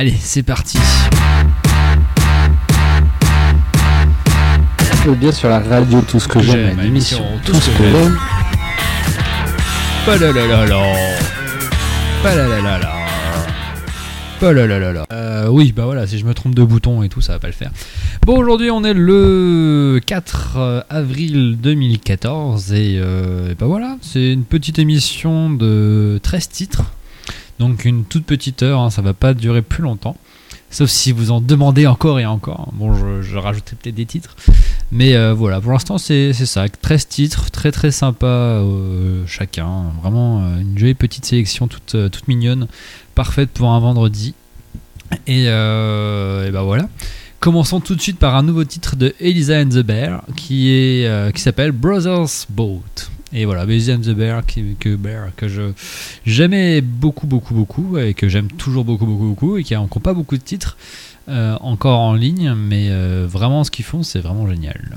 Allez, c'est parti. bien sur la radio tout ce que j'aime, l'émission tout, ce que j'aime. Pas la la la la. Pas la la la la. Pas la la la la. Euh, oui, bah voilà, si je me trompe de bouton et tout, ça va pas le faire. Bon, aujourd'hui, on est le 4 euh, avril 2014 et, euh, et bah voilà, c'est une petite émission de 13 titres. Donc une toute petite heure, hein, ça va pas durer plus longtemps. Sauf si vous en demandez encore et encore. Bon, je, rajouterai peut-être des titres. Mais euh, voilà, pour l'instant, c'est ça. 13 titres, très très sympa euh, chacun. Vraiment euh, une jolie petite sélection toute, toute mignonne. Parfaite pour un vendredi. Et, et bah voilà. Commençons tout de suite par un nouveau titre de Elisa and the Bear qui s'appelle Brothers Boat. Et voilà, and the Bear, que, Bear, que je j'aimais beaucoup, beaucoup, beaucoup, et que j'aime toujours beaucoup, beaucoup, beaucoup, et qui n'a encore pas beaucoup de titres. Euh, encore en ligne, mais euh, vraiment ce qu'ils font, c'est vraiment génial.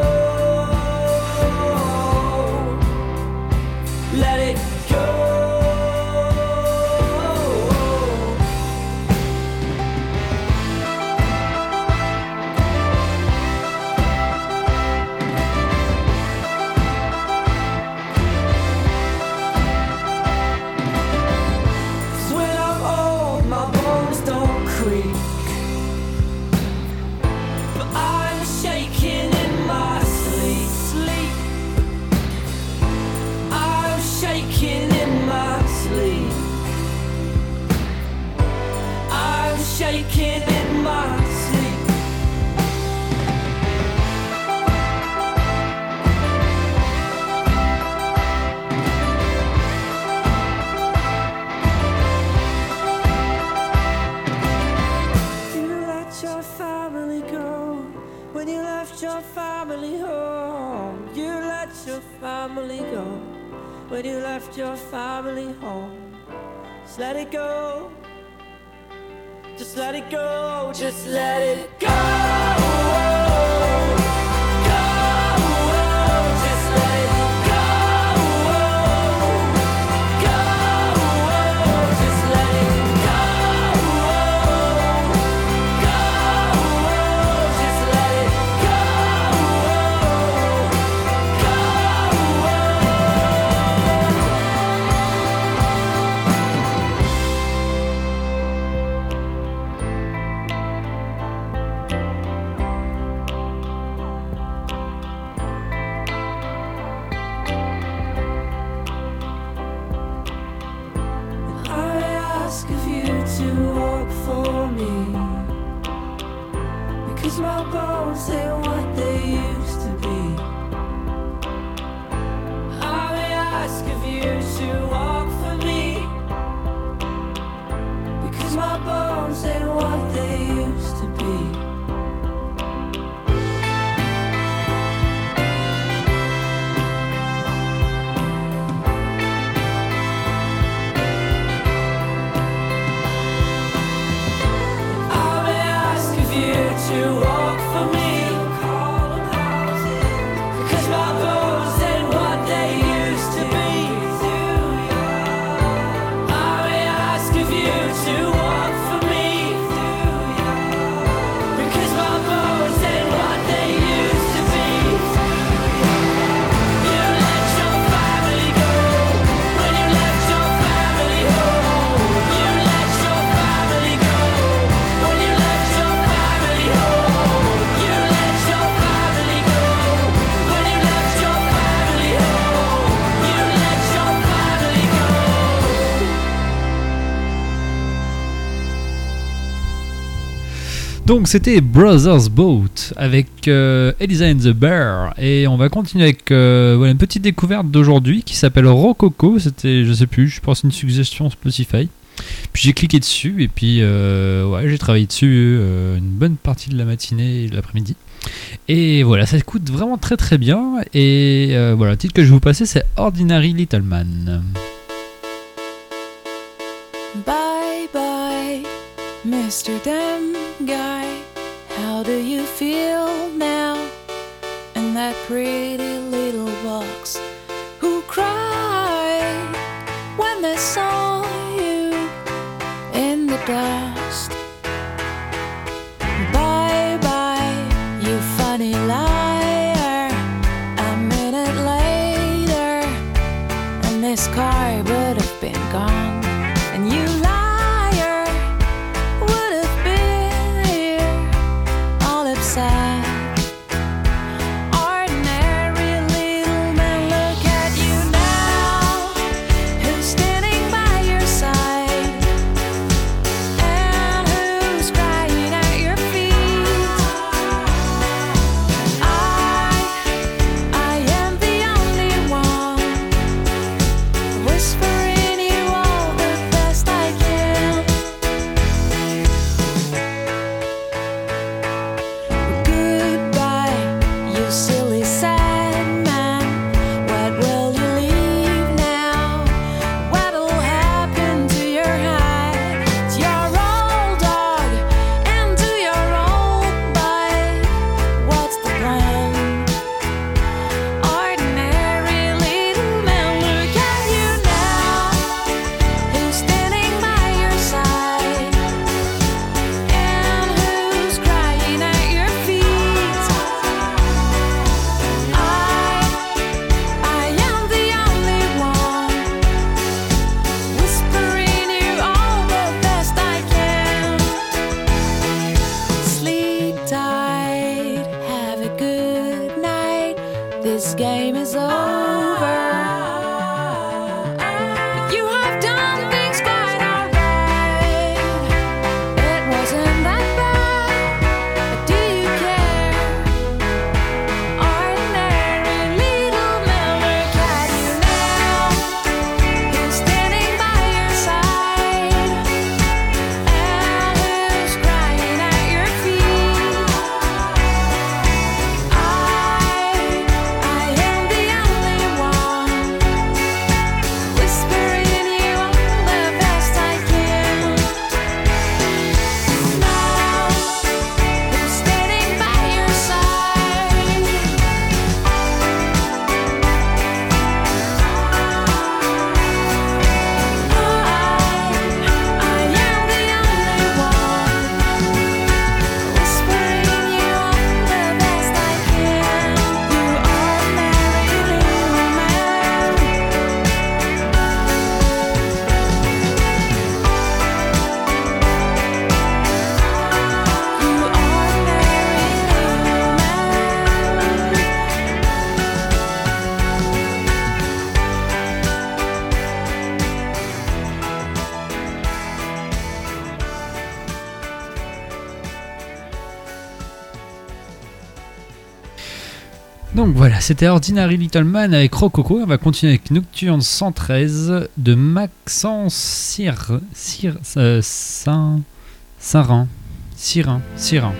But you left your family home. Just let it go. Just let it go. Just let it go. Donc c'était Brothers Boat avec euh, Elisa and the Bear et on va continuer avec euh, une petite découverte d'aujourd'hui qui s'appelle Rococo. C'était, je sais plus, je pense une suggestion Spotify. Puis j'ai cliqué dessus et puis euh, ouais, j'ai travaillé dessus une bonne partie de la matinée et de l'après-midi. Et voilà, ça écoute vraiment très très bien. Et voilà, le titre que je vais vous passer c'est Ordinary Little Man. Bye bye, Mr. Dem Guy. How do you feel now? In that pretty little box. Who cried when they saw you in the dust? Donc voilà, c'était Ordinary Little Man avec Rococo. On va continuer avec Nocturne 113 de Maxence Cyr, Cyr, euh, Saint, Saint-Rhin. Cyrin, Cyrin.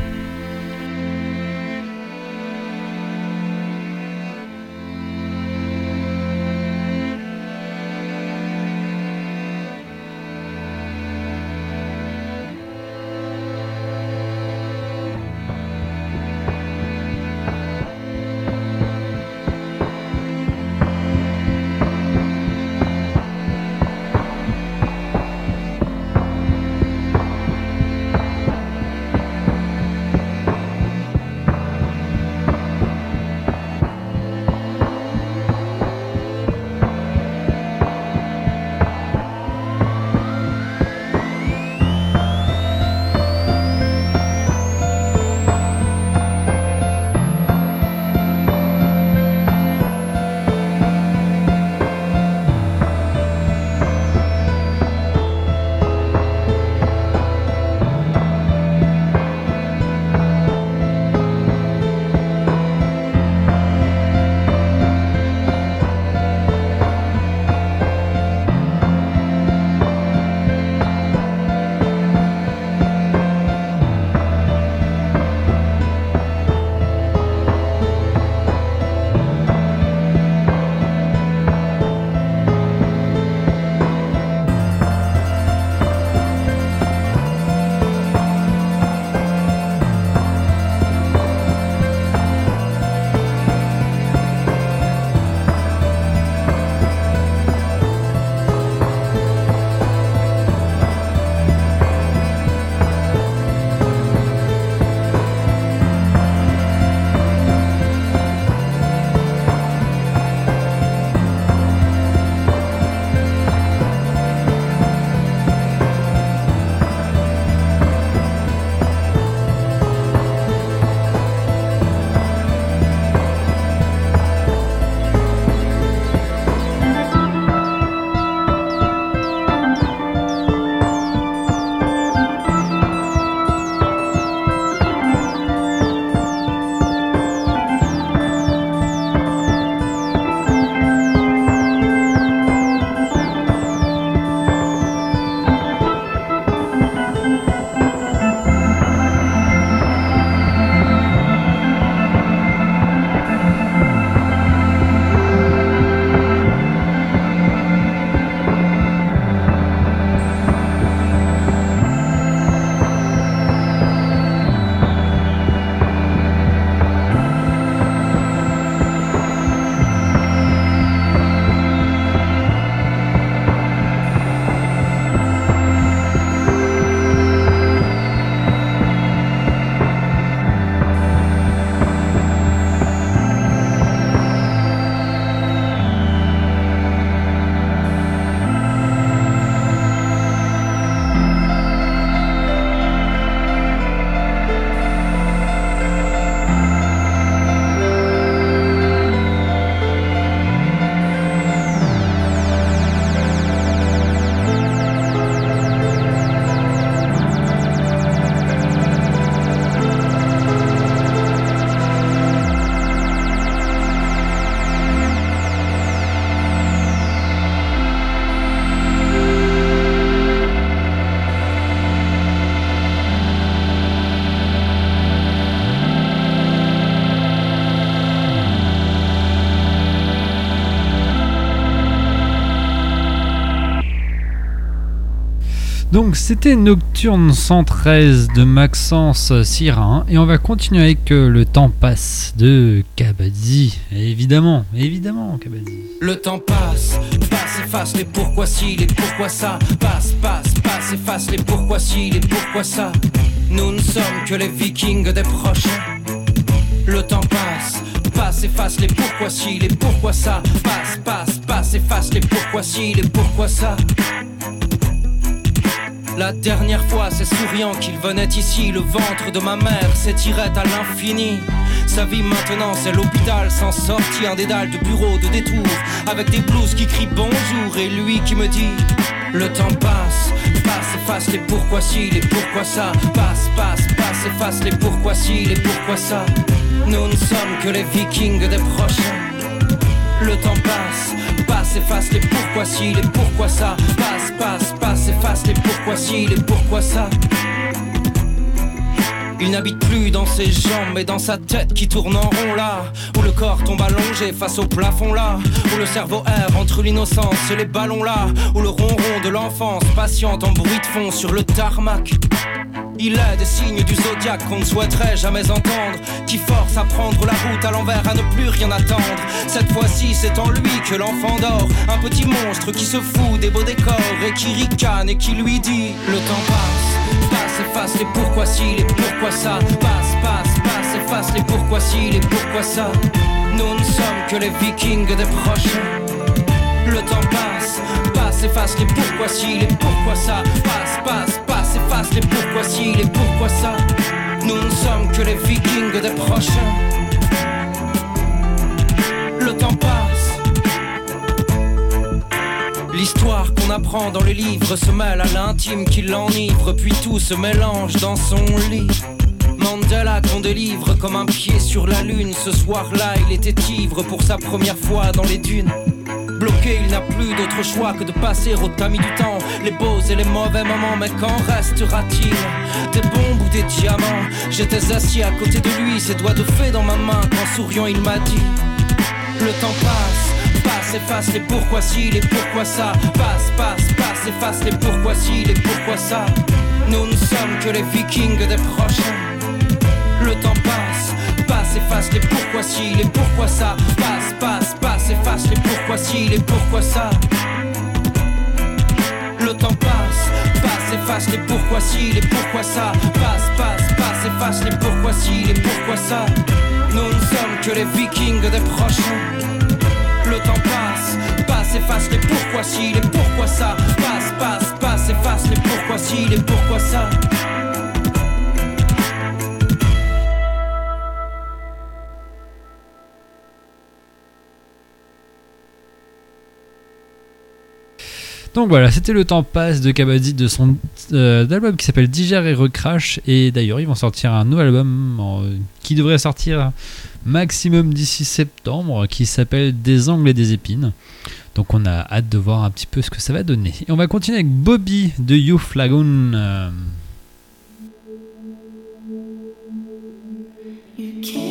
Donc c'était Nocturne 113 de Maxence Sirin et on va continuer avec euh, Le temps passe de Kabaddi. Évidemment, évidemment Kabaddi. Le temps passe, passe, efface les pourquoi si, les pourquoi ça. Passe, passe, passe, efface les pourquoi si, les pourquoi ça. Nous ne sommes que les vikings des proches. Le temps passe, passe, efface les pourquoi si, les pourquoi ça. Passe, passe, passe, efface les pourquoi si, les pourquoi ça. La dernière fois, c'est souriant qu'il venait ici. Le ventre de ma mère s'étirait à l'infini. Sa vie maintenant, c'est l'hôpital sans sortir des dalles de bureau, de détour. Avec des blouses qui crient bonjour et lui qui me dit Le temps passe, passe, efface les pourquoi si, les pourquoi ça? Passe, passe, passe, efface les pourquoi si, les pourquoi ça? Nous ne sommes que les vikings des prochains. Le temps passe, passe, efface les pourquoi si, les pourquoi ça. Passe, passe, passe, efface les pourquoi si, les pourquoi ça. Il n'habite plus dans ses jambes, mais dans sa tête qui tourne en rond là. Où le corps tombe allongé face au plafond là. Où le cerveau erre entre l'innocence et les ballons là. Où le ronron de l'enfance patiente en bruit de fond sur le tarmac. Il est des signes du zodiaque qu'on ne souhaiterait jamais entendre, qui force à prendre la route à l'envers, à ne plus rien attendre. Cette fois-ci, c'est en lui que l'enfant dort, un petit monstre qui se fout des beaux décors et qui ricane et qui lui dit Le temps passe, passe, efface les pourquoi si, les pourquoi ça. Passe, passe, passe, efface les pourquoi si, les pourquoi ça. Nous ne sommes que les vikings des prochains. Le temps passe, les pourquoi si, les pourquoi ça. Passe, passe, passe, efface les pourquoi si, les pourquoi ça. Nous ne sommes que les vikings des prochains. Le temps passe. L'histoire qu'on apprend dans les livres se mêle à l'intime qui l'enivre, puis tout se mélange dans son lit. Mandela qu'on délivre comme un pied sur la lune. Ce soir-là, il était ivre pour sa première fois dans les dunes. Bloqué, il n'a plus d'autre choix que de passer au tamis du temps. Les beaux et les mauvais moments, mais qu'en restera-t-il Des bombes ou des diamants J'étais assis à côté de lui, ses doigts de fée dans ma main. Quand souriant, il m'a dit Le temps passe, passe, efface les pourquoi si, les pourquoi ça. Passe, passe, passe, efface les pourquoi si, les pourquoi ça. Nous ne sommes que les vikings des prochains. Le temps passe, passe, efface les pourquoi si, les pourquoi ça. Passe, passe, passe, efface les pourquoi si, les pourquoi ça. Le temps passe, passe, efface les pourquoi si, les pourquoi ça. Passe, passe, passe, efface les pourquoi si, les pourquoi ça. Nous ne sommes que les vikings des prochains. Le temps passe, passe, efface les pourquoi si, les pourquoi ça. Passe, passe, passe, efface les pourquoi si, les pourquoi ça. Donc voilà, c'était le temps passe de Kabaddi de son euh, album qui s'appelle Digère et Recrash. Et d'ailleurs, ils vont sortir un nouvel album qui devrait sortir maximum d'ici septembre qui s'appelle Des angles et des épines. Donc on a hâte de voir un petit peu ce que ça va donner. Et on va continuer avec Bobby de Youth Lagoon. You came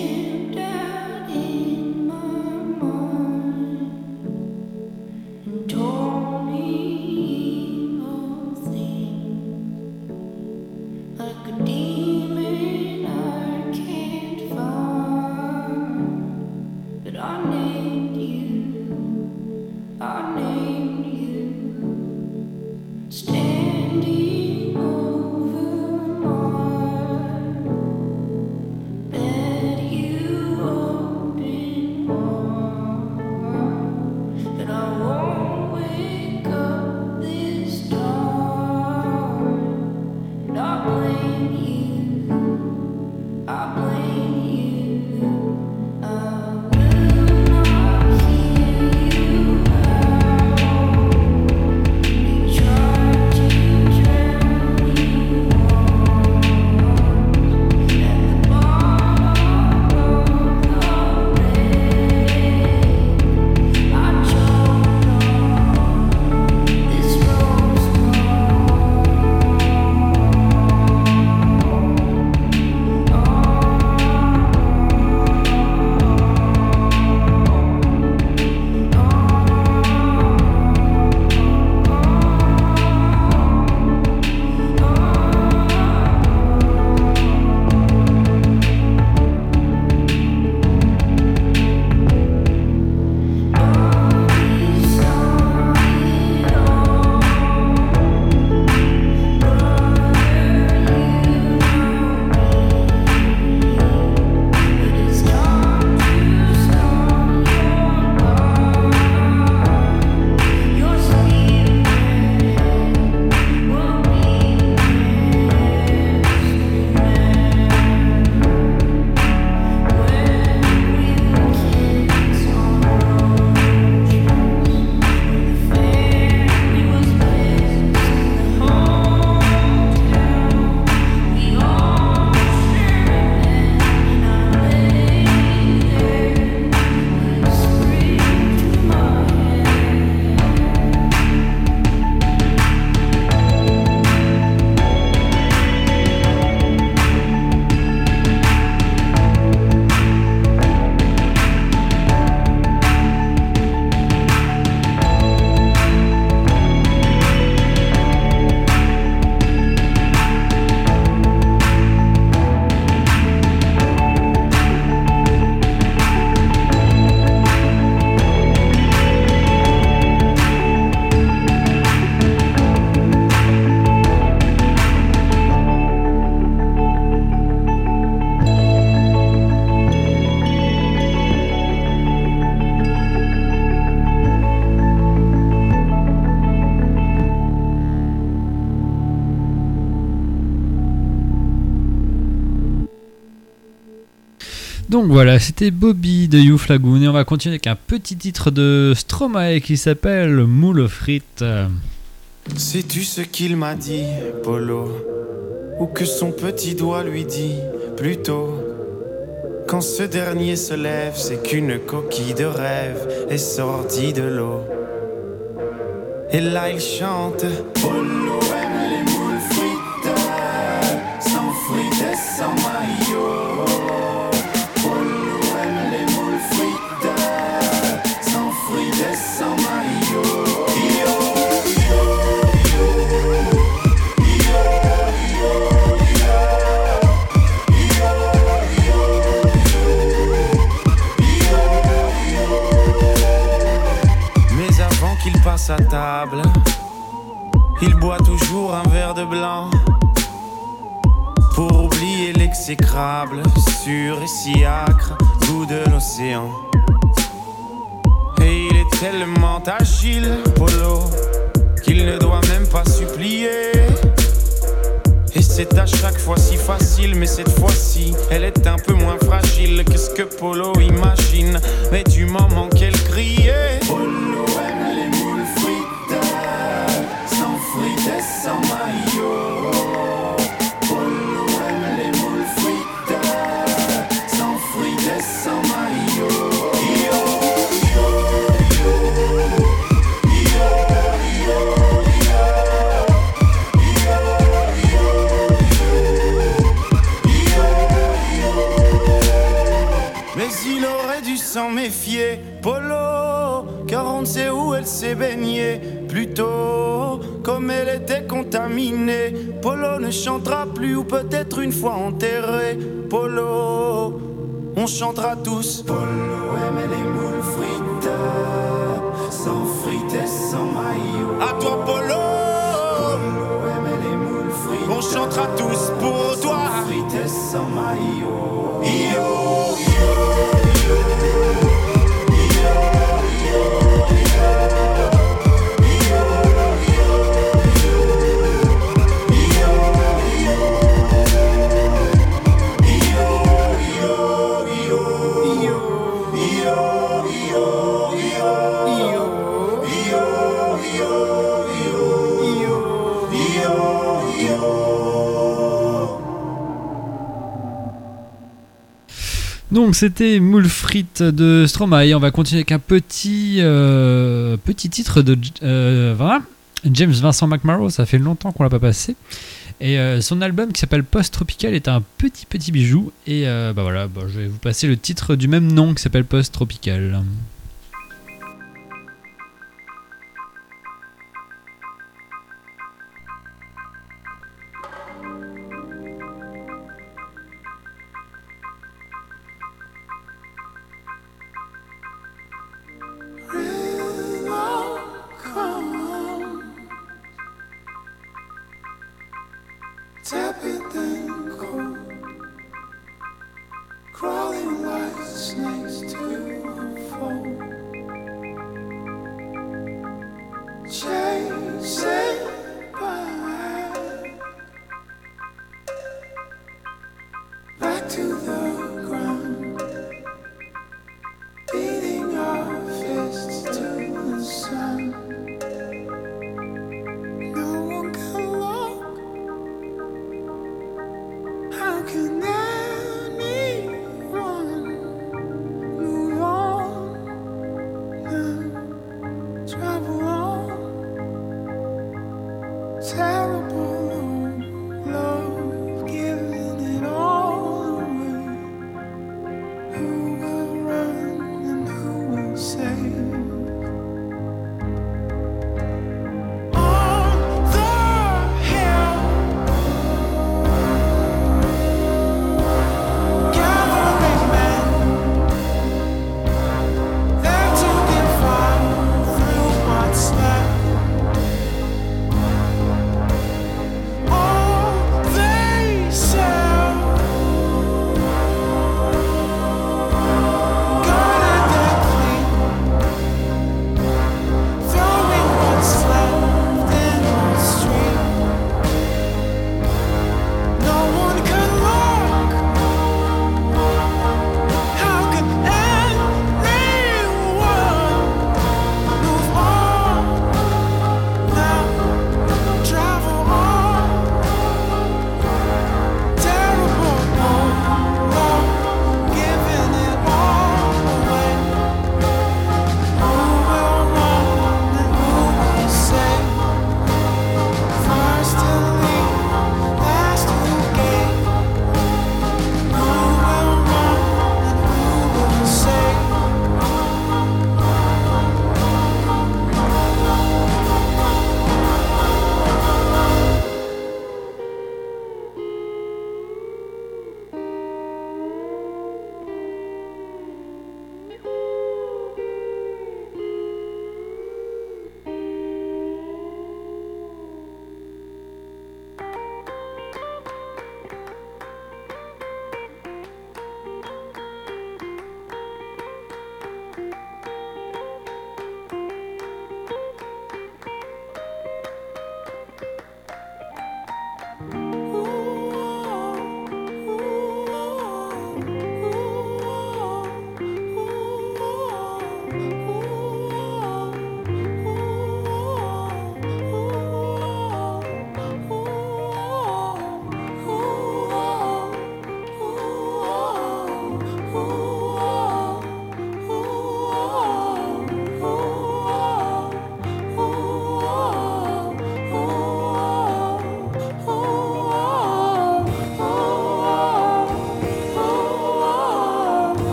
Donc voilà, c'était Bobby de Youth Lagoon et on va continuer avec un petit titre de Stromae qui s'appelle Moule frites. Sais-tu ce qu'il m'a dit, Polo? Ou que son petit doigt lui dit plutôt? Quand ce dernier se lève, c'est qu'une coquille de rêve est sortie de l'eau. Et là il chante Polo blanc. Pour oublier l'exécrable, sûr et si âcre goût de l'océan. Et il est tellement agile, Polo, qu'il ne doit même pas supplier. Et c'est à chaque fois si facile, mais cette fois-ci, elle est un peu moins fragile que ce que Polo imagine? Mais du moment qu'elle criait, Polo sait où elle s'est baignée. Plutôt, comme elle était contaminée, Polo ne chantera plus ou peut-être une fois enterré. Polo, on chantera tous. Polo aime les moules frites, sans frites et sans maillot. À toi, Polo! Polo aime les moules frites, on chantera tous pour toi. Sans frites et sans maillot. Yo, Donc c'était Moule frites de Stromae. On va continuer avec un petit, euh, petit titre de euh, James Vincent McMorrow. Ça fait longtemps qu'on l'a pas passé. Et euh, son album qui s'appelle Post Tropical est un petit petit bijou. Et bah voilà, bah, je vais vous passer le titre du même nom qui s'appelle Post Tropical.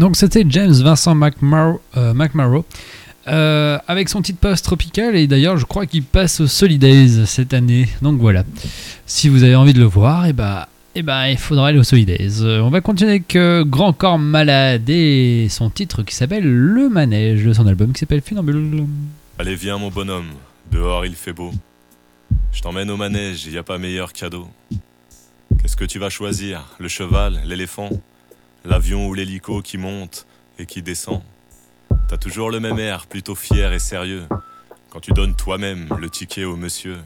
Donc c'était James Vincent McMurrow, euh, euh, avec son titre post-tropical et d'ailleurs je crois qu'il passe au Solidays cette année. Donc voilà, si vous avez envie de le voir, et bah, et bah il faudra aller au Solidays. Euh, on va continuer avec Grand Corps Malade et son titre qui s'appelle Le Manège de son album qui s'appelle Funambule. Allez, viens, mon bonhomme, dehors il fait beau. Je t'emmène au manège, y a pas meilleur cadeau. Qu'est-ce que tu vas choisir? Le cheval, l'éléphant? L'avion ou l'hélico qui monte et qui descend T'as toujours le même air, plutôt fier et sérieux, quand tu donnes toi-même le ticket au monsieur.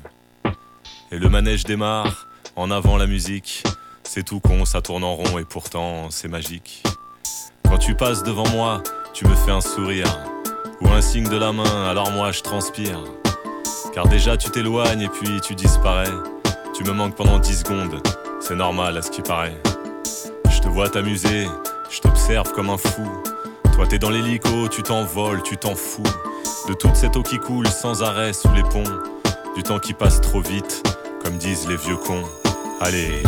Et le manège démarre, en avant la musique. C'est tout con, ça tourne en rond et pourtant c'est magique. Quand tu passes devant moi, tu me fais un sourire ou un signe de la main, alors moi je transpire. Car déjà tu t'éloignes et puis tu disparais. Tu me manques pendant 10 secondes, c'est normal à ce qui paraît. Je te vois t'amuser, je t'observe comme un fou. Toi t'es dans l'hélico, tu t'envoles, tu t'en fous. De toute cette eau qui coule sans arrêt sous les ponts. Du temps qui passe trop vite, comme disent les vieux cons. Allez,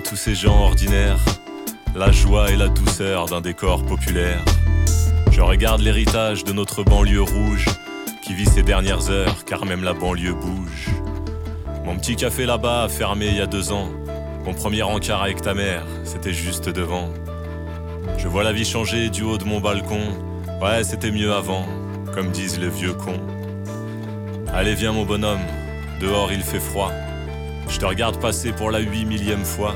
tous ces gens ordinaires, la joie et la douceur d'un décor populaire. Je regarde l'héritage de notre banlieue rouge, qui vit ses dernières heures, car même la banlieue bouge. Mon petit café là-bas fermé il y a deux ans. Mon premier encart avec ta mère, c'était juste devant. Je vois la vie changer du haut de mon balcon. Ouais, c'était mieux avant, comme disent les vieux cons. Allez, viens mon bonhomme, dehors il fait froid. Je te regarde passer pour la huit millième fois.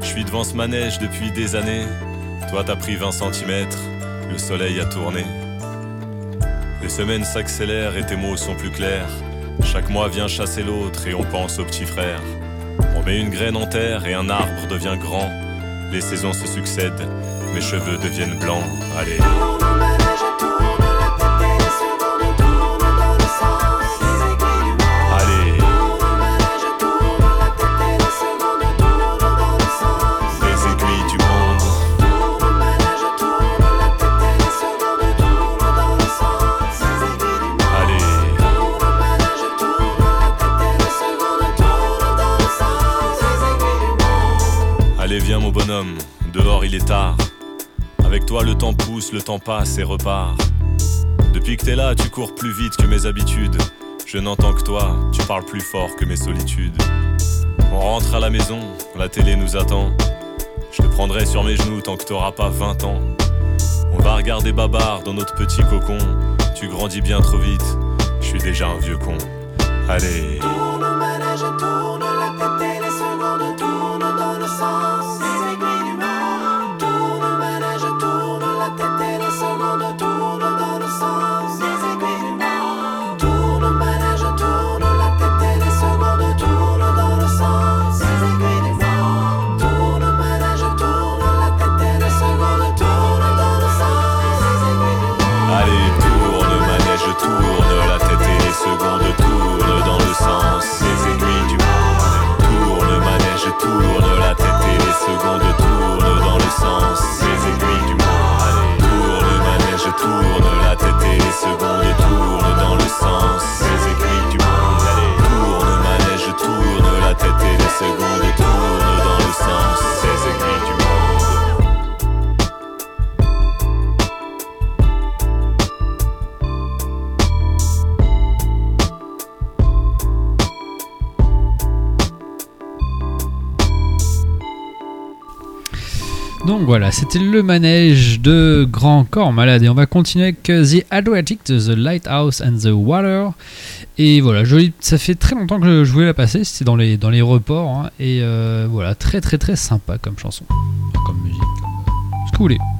Je suis devant ce manège depuis des années. Toi t'as pris 20 cm, le soleil a tourné. Les semaines s'accélèrent et tes mots sont plus clairs. Chaque mois vient chasser l'autre et on pense au petit frère. On met une graine en terre et un arbre devient grand. Les saisons se succèdent, mes cheveux deviennent blancs. Allez. Allez, le temps passe et repart. Depuis que t'es là, tu cours plus vite que mes habitudes. Je n'entends que toi, tu parles plus fort que mes solitudes. On rentre à la maison, la télé nous attend. Je te prendrai sur mes genoux tant que t'auras pas 20 ans. On va regarder Babar dans notre petit cocon. Tu grandis bien trop vite, je suis déjà un vieux con. Allez, Donc voilà, c'était le manège de Grand Corps Malade. Et on va continuer avec euh, The Adriatic, The Lighthouse and the Water. Et voilà, joli, ça fait très longtemps que je voulais la passer, c'était dans les, dans les reports. hein. et euh, voilà, très très très sympa comme chanson. Comme musique, euh, ce.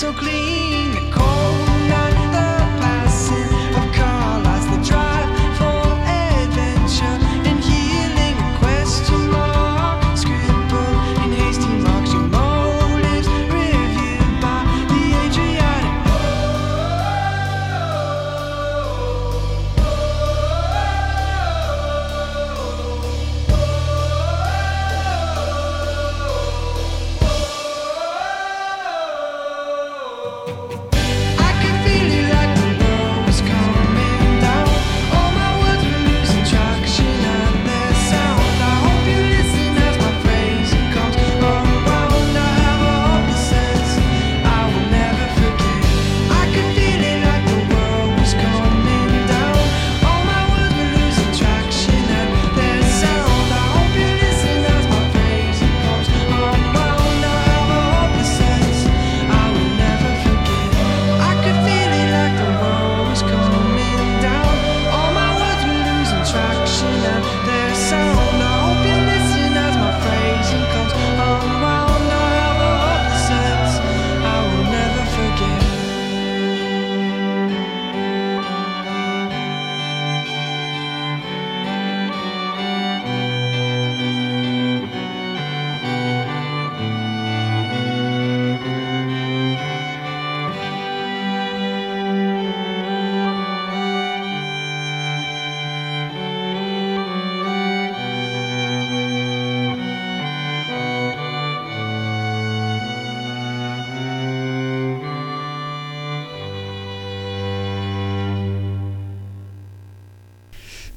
So clean.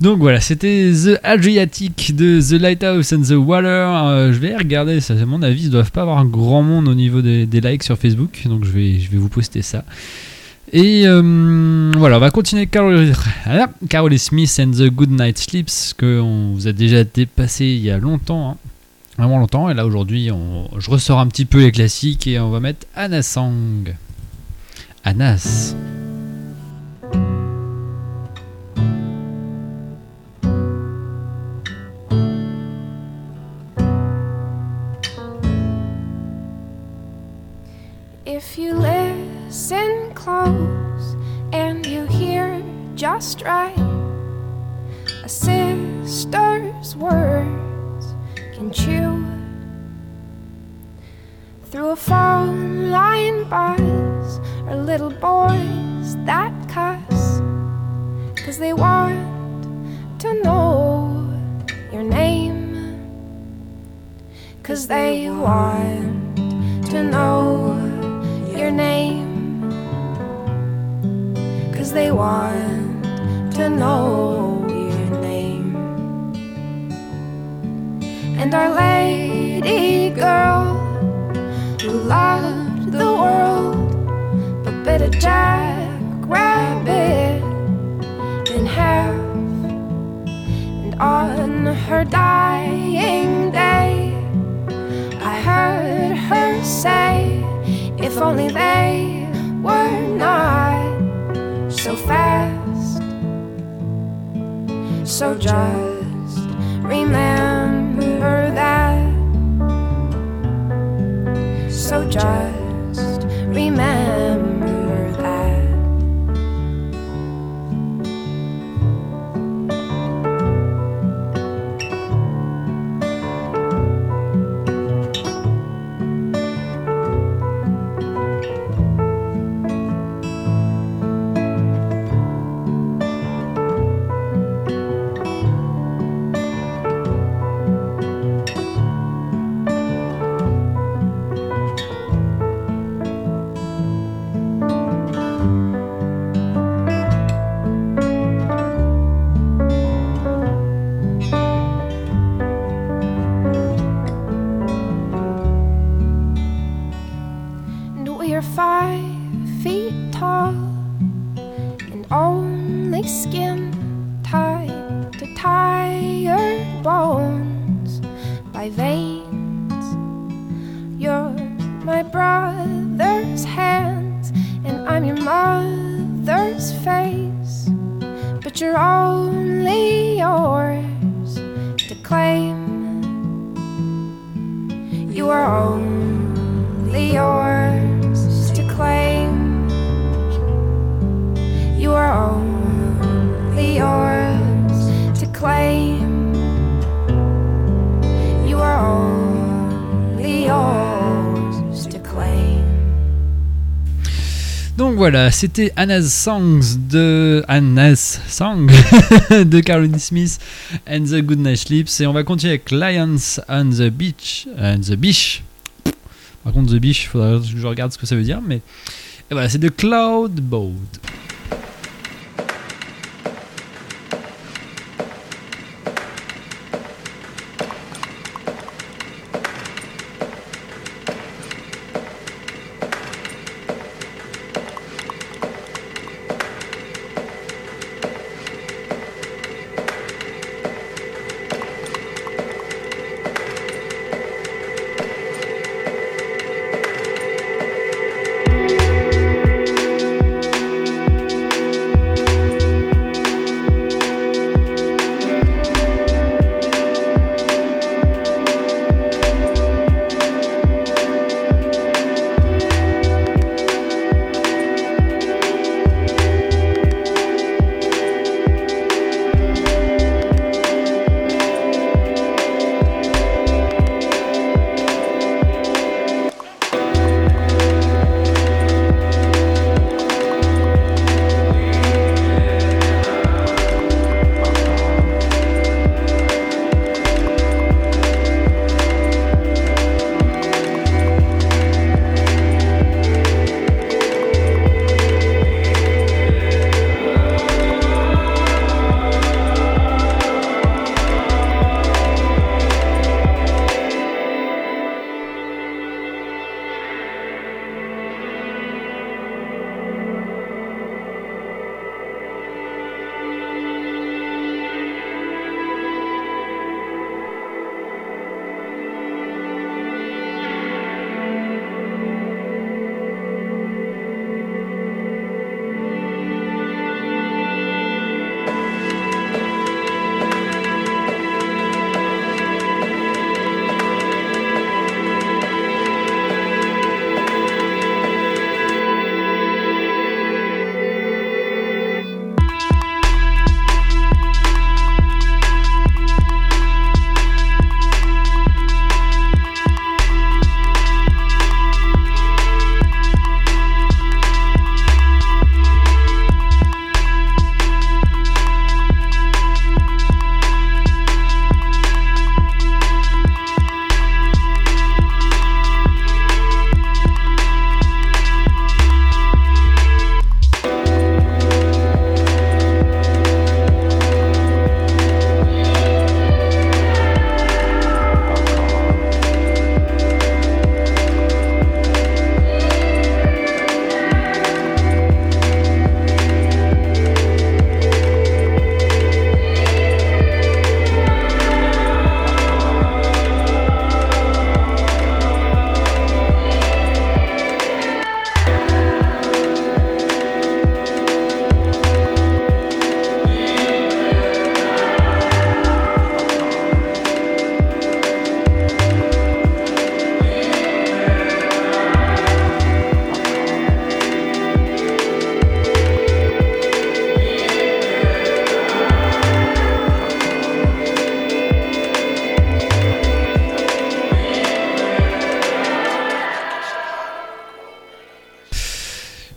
Donc voilà, c'était The Adriatic de The Lighthouse and the Water. Euh, je vais regarder, ça, à mon avis, ils doivent pas avoir un grand monde au niveau des, likes sur Facebook, donc je vais, je vais vous poster ça. Et euh, voilà, on va continuer Carol, Smith and the Good Night Sleeps, que on vous a déjà dépassé il y a longtemps, hein, vraiment longtemps. Et là aujourd'hui, je ressors un petit peu les classiques et on va mettre Anna Sang. Anas. Because they want to know your name. Cause they want to know your name. And our lady girl who loved the world but bit a jackrabbit in half and on her only they were not so fast. So just remember that. So just Are five feet tall and only skin tied to tired bones by veins. You're my brother's hands, and I'm your mother's face. But you're only yours to claim. You are only yours Donc voilà, c'était Anna's Songs de Anna's Song de Caroline Smith and the Good Night Sleeps et on va continuer avec Lions on the Beach, on the Beach. Par contre, the Beach, il faudra que je regarde ce que ça veut dire, mais et voilà, c'est de Cloud Boat.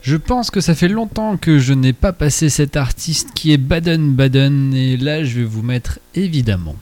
Je pense que ça fait longtemps que je n'ai pas passé cet artiste qui est Baden Baden et là je vais vous mettre évidemment.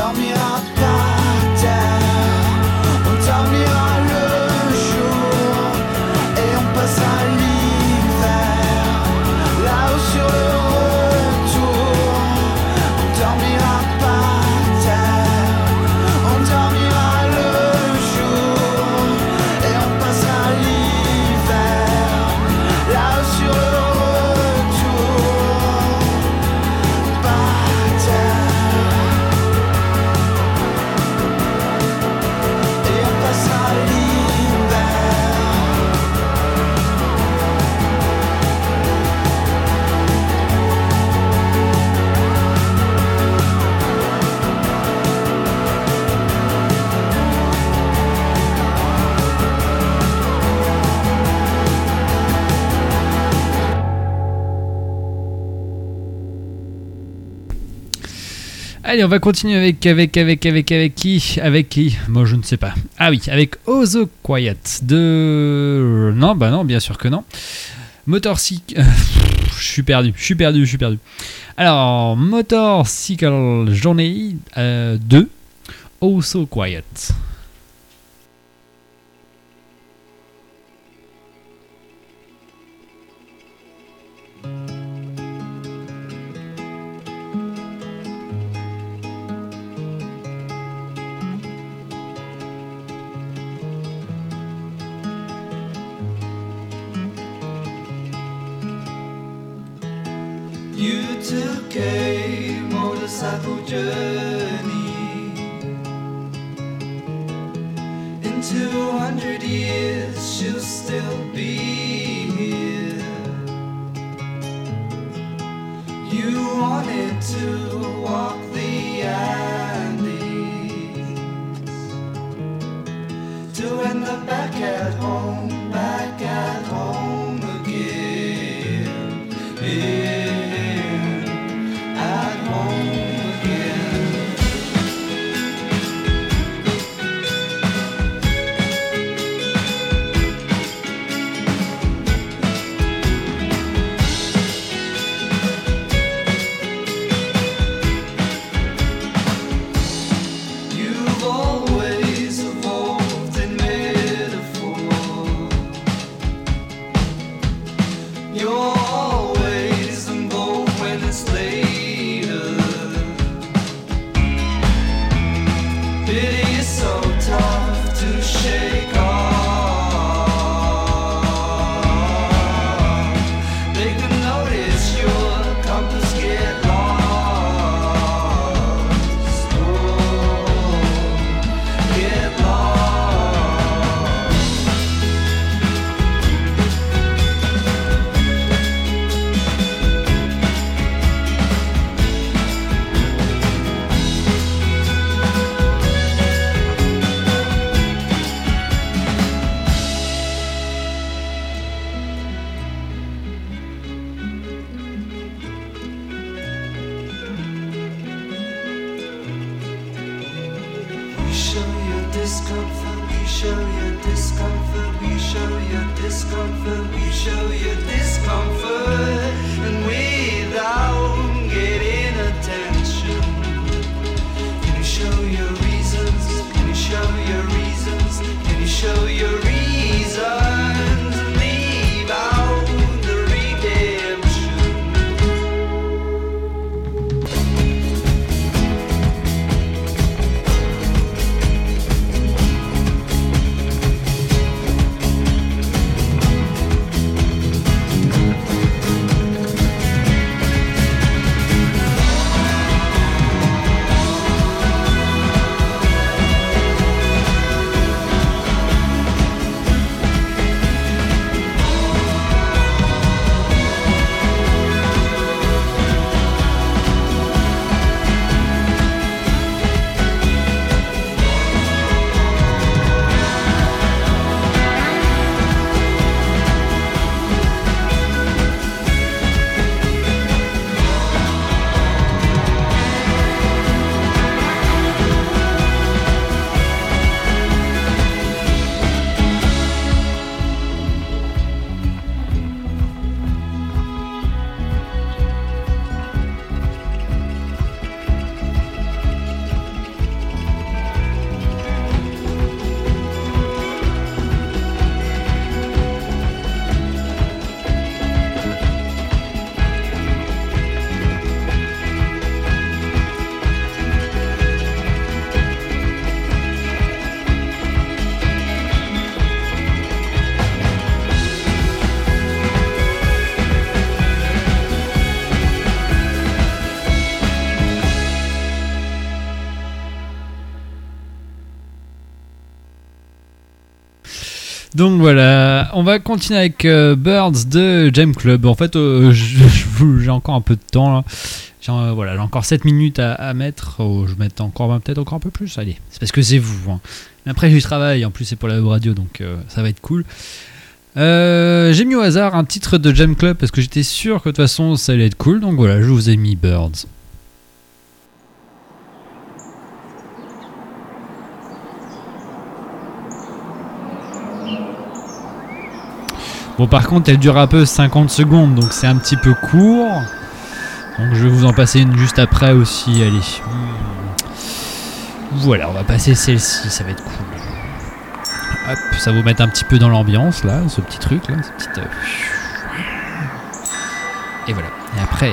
tell me out. Allez, on va continuer avec avec avec avec avec qui Avec qui Moi, je ne sais pas. Ah oui, avec Oh the Quiet de Non, bah non, bien sûr que non. Motorcycle euh, je suis perdu, je suis perdu, je suis perdu. Alors, Motorcycle Journey 2 Oh so Quiet. You took a motorcycle journey In 200 years she'll still be here You wanted to walk the Andes To end up back at home, back at home again yeah. Donc voilà, on va continuer avec euh, Birds de Jam Club. En fait, euh, j'ai encore un peu de temps. J'ai euh, voilà, encore 7 minutes à, mettre. Oh, je vais mettre encore ben, peut-être encore un peu plus. Allez, c'est parce que c'est vous. hein. Après, j'ai du travail. En plus, c'est pour la radio, donc ça va être cool. J'ai mis au hasard un titre de Jam Club parce que j'étais sûr que de toute façon ça allait être cool. Donc voilà, je vous ai mis Birds. Bon, par contre, elle dure un peu 50 secondes, donc c'est un petit peu court. Donc je vais vous en passer une juste après aussi. Allez. Hmm. Voilà, on va passer celle-ci, ça va être cool. Hop, ça vous met un petit peu dans l'ambiance là, ce petit truc là, ce petit. euh, Et voilà. Et après.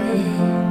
baby.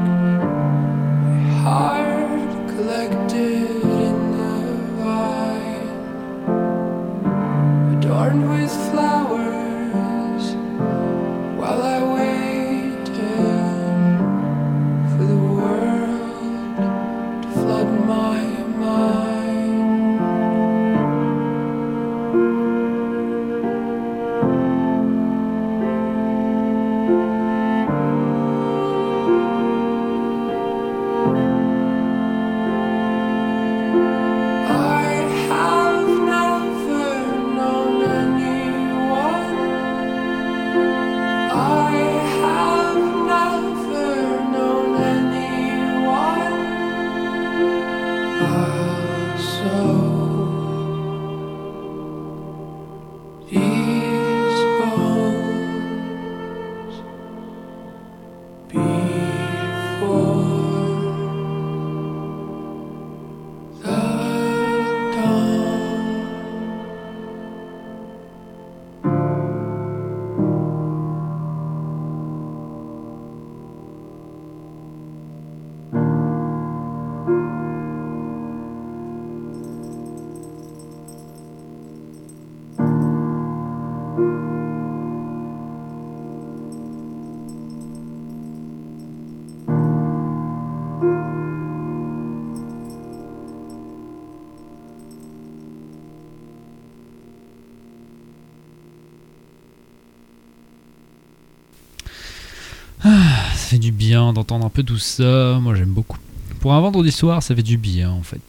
Du bien d'entendre un peu tout ça. Moi, j'aime beaucoup. Pour un vendredi soir, ça fait du bien, en fait.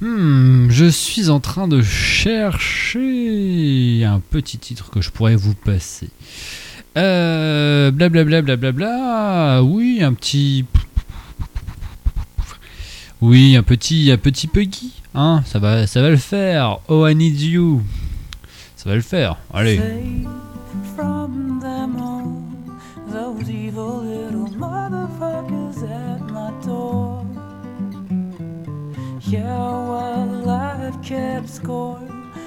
Hmm, je suis en train de chercher un petit titre que je pourrais vous passer. Euh, blablabla, blablabla. Oui, un petit. Oui, un petit, un petit Puggy. Hein, ça va, ça va le faire. Oh, I need you. Ça va le faire. Allez. Those evil little motherfuckers at my door. Yeah, well, life kept score,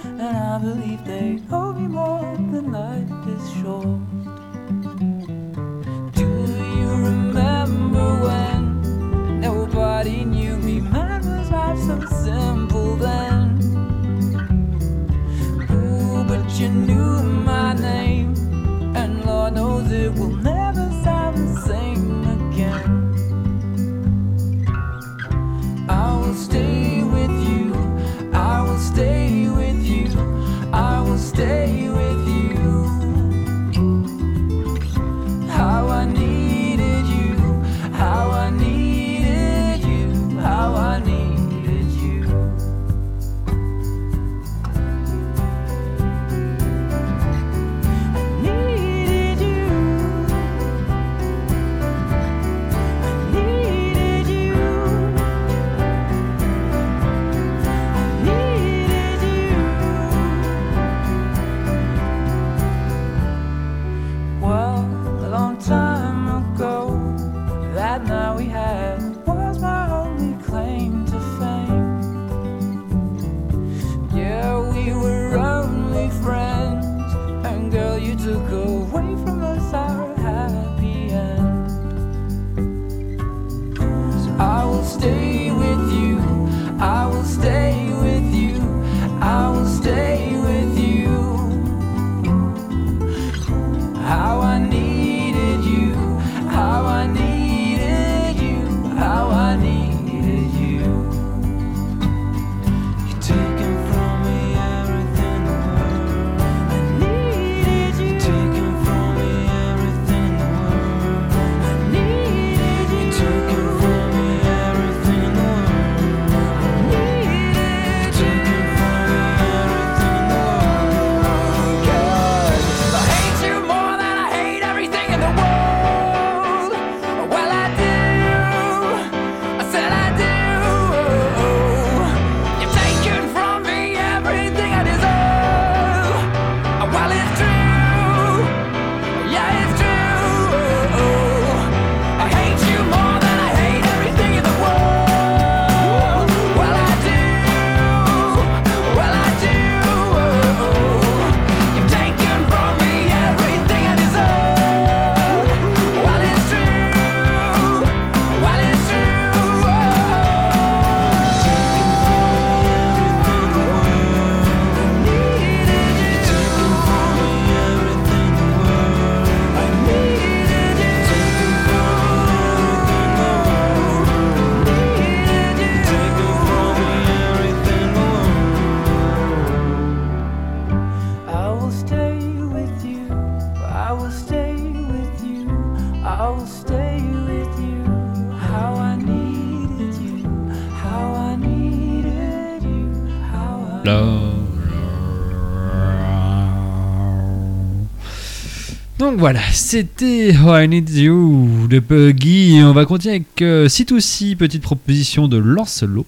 and I believe they owe me more than life is short. Do you remember when nobody knew me? Man, was life so simple then? Ooh, but you knew my voilà, c'était Oh I Need You de Puggy. On va continuer avec euh, C2C, petite proposition de Lancelot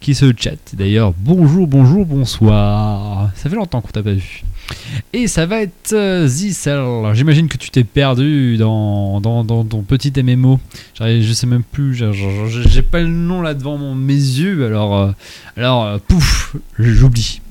qui se chatte. D'ailleurs, bonjour, bonjour, bonsoir. Ça fait longtemps qu'on t'a pas vu. Et ça va être euh. J'imagine que tu t'es perdu dans, dans, dans ton petit MMO. Je sais même plus, j'ai- pas le nom là devant mes yeux. Alors, euh, alors euh, pouf, j'oublie.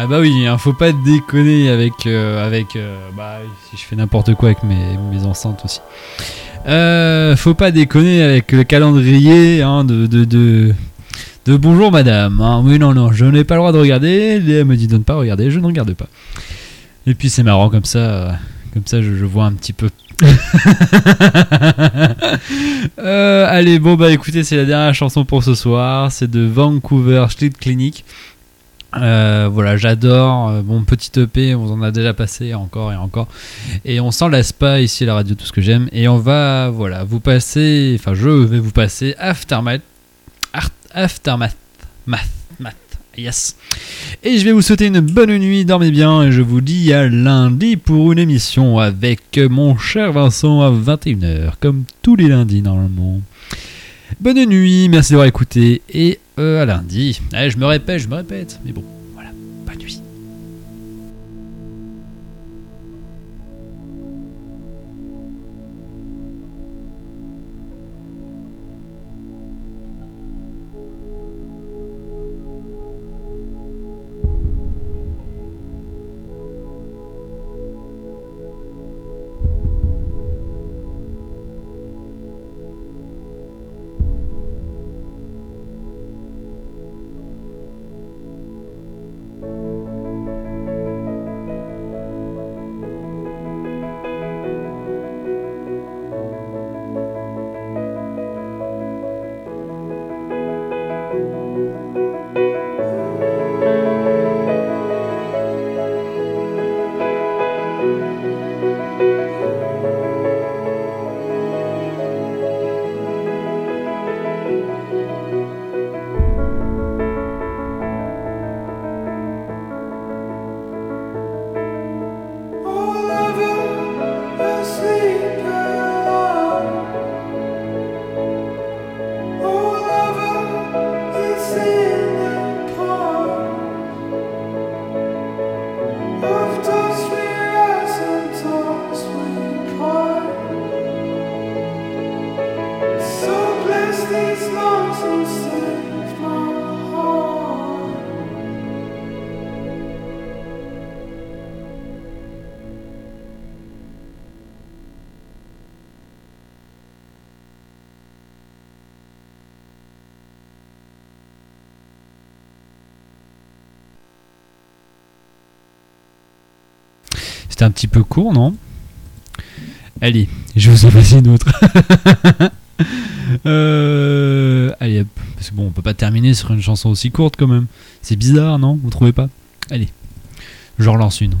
Ah bah oui, hein, faut pas déconner avec euh, avec euh, bah si je fais n'importe quoi avec mes, mes enceintes aussi. Euh, faut pas déconner avec le calendrier hein, de, de, de bonjour madame. hein. Oui non non, je n'ai pas le droit de regarder. Léa me dit de ne pas regarder, je ne regarde pas. Et puis c'est marrant comme ça, euh, comme ça je, je vois un petit peu. Allez bon bah écoutez c'est la dernière chanson pour ce soir, c'est de Vancouver Street Clinic. Euh, voilà, j'adore. Euh, Bon, petit EP, on en a déjà passé encore et encore. Et on s'en lasse pas ici à la radio, tout ce que j'aime. Et on va, voilà, vous passer, enfin, je vais vous passer Aftermath. Aftermath. Math. Math. Yes. Et je vais vous souhaiter une bonne nuit, dormez bien. Et je vous dis à lundi pour une émission avec mon cher Vincent à 21h, comme tous les lundis normalement. Bonne nuit, merci d'avoir écouté et euh, à lundi. Allez, je me répète, je me répète, mais bon, C'était un petit peu court, non? Allez, je vous en passe une autre. Euh, allez, parce que bon, on peut pas terminer sur une chanson aussi courte quand même. C'est bizarre, non? Vous trouvez pas? Allez, je relance une.